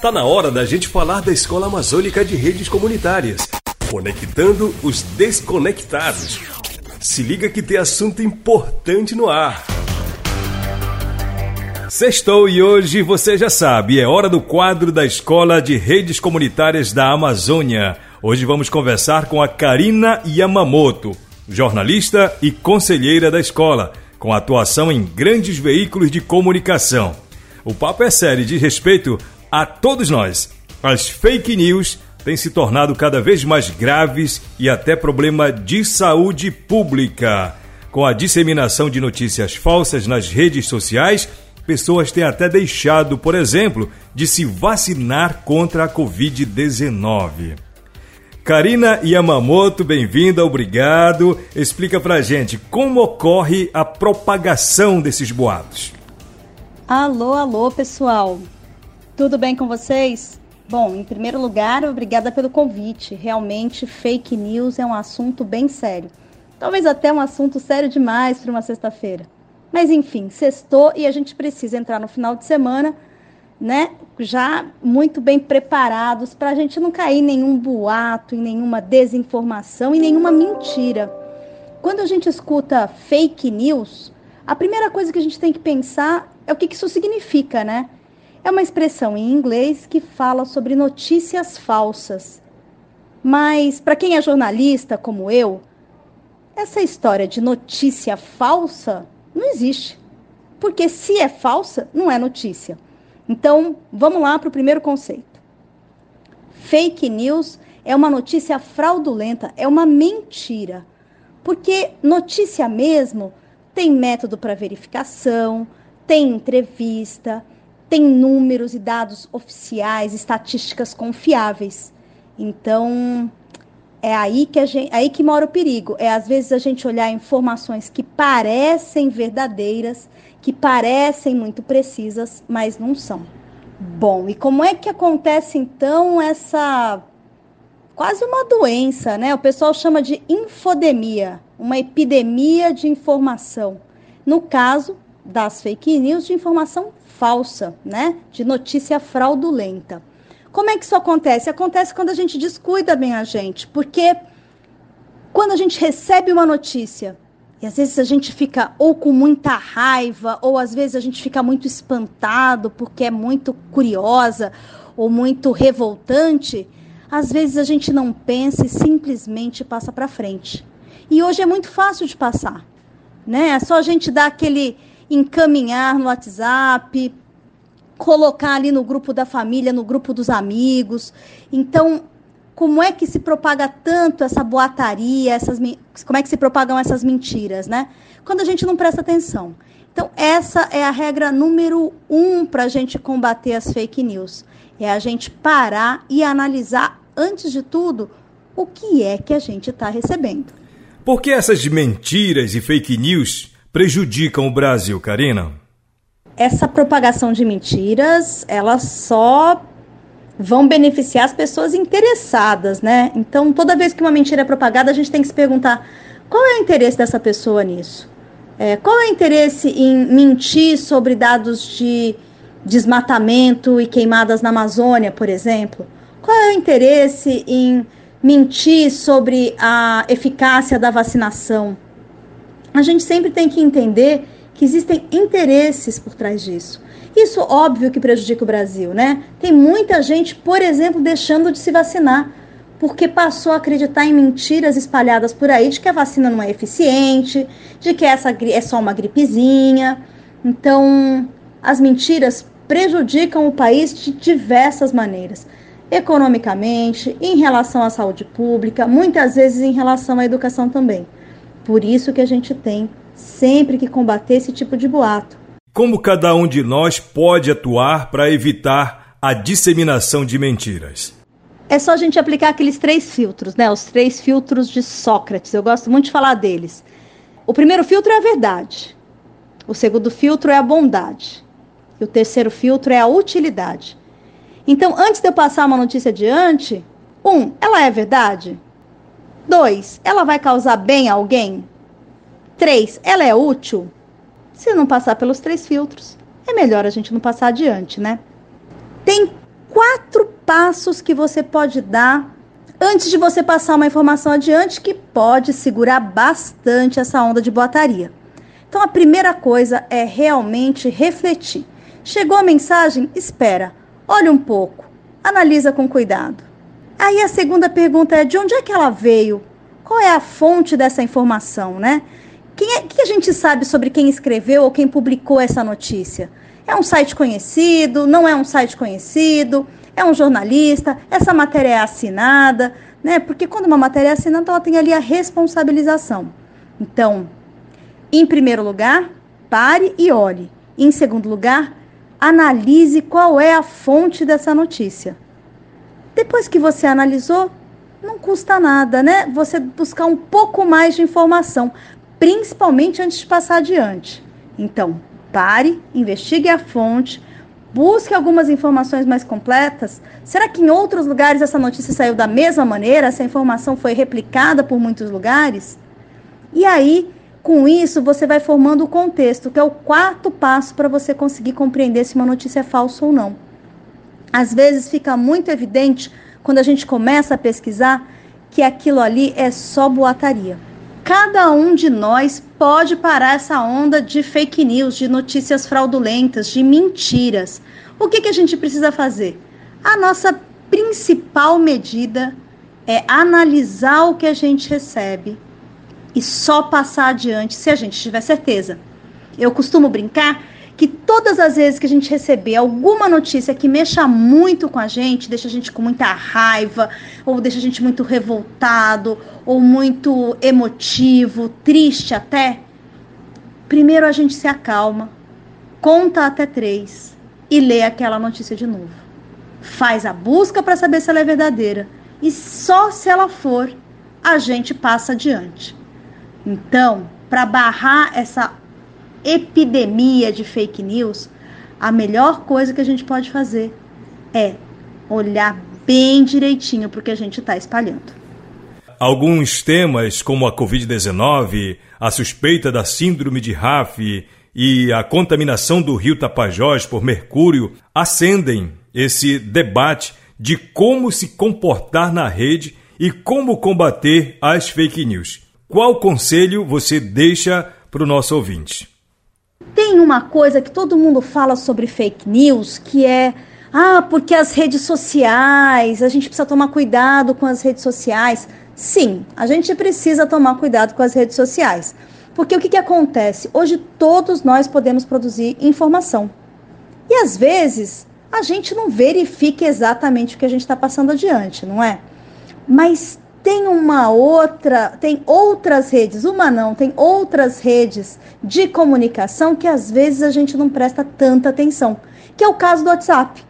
Tá na hora da gente falar da Escola Amazônica de Redes Comunitárias, conectando os desconectados. Se liga que tem assunto importante no ar. Sextou e hoje você já sabe, é hora do quadro da Escola de Redes Comunitárias da Amazônia. Hoje vamos conversar com a Karina Yamamoto, jornalista e conselheira da escola, com atuação em grandes veículos de comunicação. O papo é sério e diz respeito a todos nós. As fake news têm se tornado cada vez mais graves e até problema de saúde pública. Com a disseminação de notícias falsas nas redes sociais, pessoas têm até deixado, por exemplo, de se vacinar contra a Covid-19. Karina Yamamoto, bem-vinda, obrigado. Explica pra gente como ocorre a propagação desses boatos. Alô, alô, pessoal. Tudo bem com vocês? Bom, em primeiro lugar, obrigada pelo convite. Realmente, fake news é um assunto bem sério. Talvez até um assunto sério demais para uma sexta-feira. Mas enfim, sextou e a gente precisa entrar no final de semana, né? Já muito bem preparados para a gente não cair em nenhum boato, em nenhuma desinformação, em nenhuma mentira. Quando a gente escuta fake news, a primeira coisa que a gente tem que pensar é o que isso significa, né? É uma expressão em inglês que fala sobre notícias falsas. Mas, para quem é jornalista como eu, essa história de notícia falsa não existe. Porque se é falsa, não é notícia. Então, vamos lá para o primeiro conceito. Fake news é uma notícia fraudulenta, é uma mentira. Porque notícia mesmo tem método para verificação, tem entrevista, tem números e dados oficiais, estatísticas confiáveis. Então, é aí que, gente, aí que mora o perigo. É às vezes a gente olhar informações que parecem verdadeiras, que parecem muito precisas, mas não são. Bom, e como é que acontece então essa quase uma doença, né? O pessoal chama de infodemia, uma epidemia de informação. No caso das fake news, de informação falsa, né? De notícia fraudulenta. Como é que isso acontece? Acontece quando a gente descuida bem a gente, porque quando a gente recebe uma notícia e às vezes a gente fica ou com muita raiva, ou às vezes a gente fica muito espantado porque é muito curiosa ou muito revoltante, às vezes a gente não pensa e simplesmente passa para frente. E hoje é muito fácil de passar, né? É só a gente dar aquele encaminhar no WhatsApp, colocar ali no grupo da família, no grupo dos amigos. Então, como é que se propaga tanto essa boataria, essas, como é que se propagam essas mentiras, né? Quando a gente não presta atenção. Então, essa é a regra número um para a gente combater as fake news. É a gente parar e analisar, antes de tudo, o que é que a gente está recebendo. Por que essas mentiras e fake news prejudicam o Brasil, Karina? Essa propagação de mentiras, elas só vão beneficiar as pessoas interessadas, né? Então, toda vez que uma mentira é propagada, a gente tem que se perguntar qual é o interesse dessa pessoa nisso? É, qual é o interesse em mentir sobre dados de desmatamento e queimadas na Amazônia, por exemplo? Qual é o interesse em mentir sobre a eficácia da vacinação? A gente sempre tem que entender que existem interesses por trás disso. Isso, óbvio, que prejudica o Brasil, né? Tem muita gente, por exemplo, deixando de se vacinar porque passou a acreditar em mentiras espalhadas por aí de que a vacina não é eficiente, de que essa é só uma gripezinha. Então, as mentiras prejudicam o país de diversas maneiras. Economicamente, em relação à saúde pública, muitas vezes em relação à educação também. Por isso que a gente tem sempre que combater esse tipo de boato. Como cada um de nós pode atuar para evitar a disseminação de mentiras? É só a gente aplicar aqueles três filtros, né? Os três filtros de Sócrates. Eu gosto muito de falar deles. O primeiro filtro é a verdade. O segundo filtro é a bondade. E o terceiro filtro é a utilidade. Então, antes de eu passar uma notícia adiante, um, ela é verdade? Dois, ela vai causar bem a alguém? Três, ela é útil? Se não passar pelos três filtros, é melhor a gente não passar adiante, né? Tem quatro passos que você pode dar antes de você passar uma informação adiante que pode segurar bastante essa onda de boataria. Então, a primeira coisa é realmente refletir. Chegou a mensagem? Espera, olha um pouco, analisa com cuidado. Aí a segunda pergunta é: de onde é que ela veio? Qual é a fonte dessa informação, né? Quem é, que a gente sabe sobre quem escreveu ou quem publicou essa notícia? É um site conhecido? Não é um site conhecido? É um jornalista? Essa matéria é assinada? Né? Porque quando uma matéria é assinada, ela tem ali a responsabilização. Então, em primeiro lugar, pare e olhe. Em segundo lugar, analise qual é a fonte dessa notícia. Depois que você analisou, não custa nada, né? Você buscar um pouco mais de informação, principalmente antes de passar adiante. Então, pare, investigue a fonte, busque algumas informações mais completas. Será que em outros lugares essa notícia saiu da mesma maneira? Essa informação foi replicada por muitos lugares? E aí, com isso, você vai formando o contexto, que é o quarto passo para você conseguir compreender se uma notícia é falsa ou não. Às vezes fica muito evidente quando a gente começa a pesquisar que aquilo ali é só boataria. Cada um de nós pode parar essa onda de fake news, de notícias fraudulentas, de mentiras. O que, que a gente precisa fazer? A nossa principal medida é analisar o que a gente recebe e só passar adiante se a gente tiver certeza. Eu costumo brincar que todas as vezes que a gente receber alguma notícia que mexa muito com a gente, deixa a gente com muita raiva, ou deixa a gente muito revoltado, ou muito emotivo, triste até, primeiro a gente se acalma, conta até três e lê aquela notícia de novo. Faz a busca para saber se ela é verdadeira e só se ela for, a gente passa adiante. Então, para barrar essa epidemia de fake news, a melhor coisa que a gente pode fazer é olhar bem direitinho para o que a gente está espalhando. Alguns temas, como a Covid-19, a suspeita da síndrome de Raff e a contaminação do rio Tapajós por mercúrio, acendem esse debate de como se comportar na rede e como combater as fake news. Qual conselho você deixa para o nosso ouvinte? Tem uma coisa que todo mundo fala sobre fake news, que é ah, porque as redes sociais, a gente precisa tomar cuidado com as redes sociais. Sim, a gente precisa tomar cuidado com as redes sociais. Porque o que, que acontece? Hoje todos nós podemos produzir informação. E às vezes a gente não verifica exatamente o que a gente está passando adiante, não é? Mas tem uma outra, tem outras redes, uma não, tem outras redes de comunicação que às vezes a gente não presta tanta atenção, que é o caso do WhatsApp.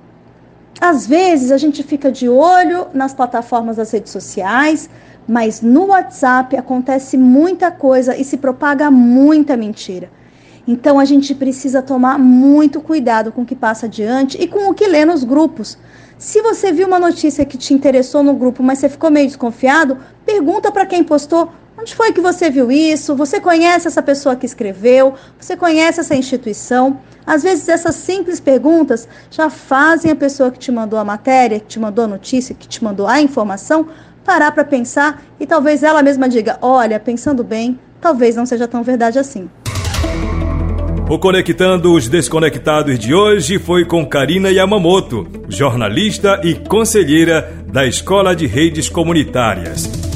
Às vezes a gente fica de olho nas plataformas das redes sociais, mas no WhatsApp acontece muita coisa e se propaga muita mentira. Então a gente precisa tomar muito cuidado com o que passa adiante e com o que lê nos grupos. Se você viu uma notícia que te interessou no grupo, mas você ficou meio desconfiado, pergunta para quem postou onde foi que você viu isso, você conhece essa pessoa que escreveu, você conhece essa instituição. Às vezes essas simples perguntas já fazem a pessoa que te mandou a matéria, que te mandou a notícia, que te mandou a informação, parar para pensar e talvez ela mesma diga: olha, pensando bem, talvez não seja tão verdade assim. O Conectando os Desconectados de hoje foi com Karina Yamamoto, jornalista e conselheira da Escola de Redes Comunitárias.